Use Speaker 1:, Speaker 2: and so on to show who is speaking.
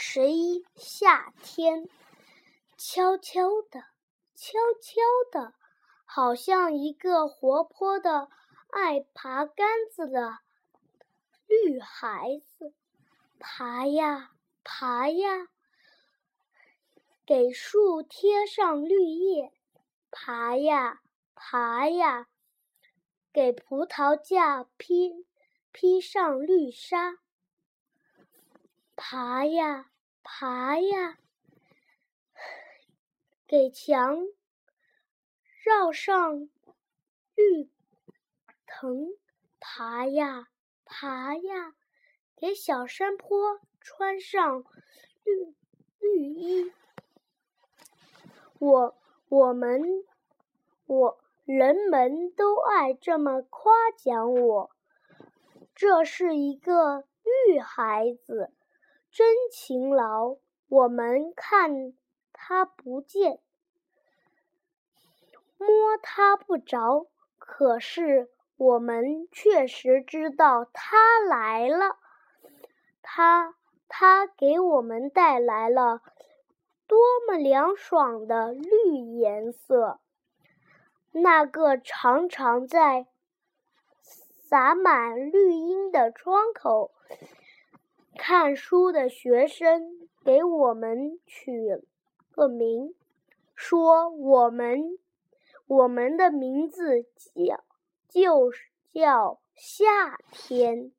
Speaker 1: 十一夏天，悄悄的，悄悄的，好像一个活泼的、爱爬杆子的绿孩子，爬呀爬呀，给树贴上绿叶；爬呀爬呀，给葡萄架披披上绿纱。爬呀爬呀，给墙绕上绿藤；爬呀爬呀，给小山坡穿上绿绿衣。我我们我人们都爱这么夸奖我，这是一个绿孩子。真勤劳，我们看他不见，摸他不着，可是我们确实知道他来了。他他给我们带来了多么凉爽的绿颜色！那个常常在洒满绿荫的窗口。看书的学生给我们取个名，说我们我们的名字叫就叫夏天。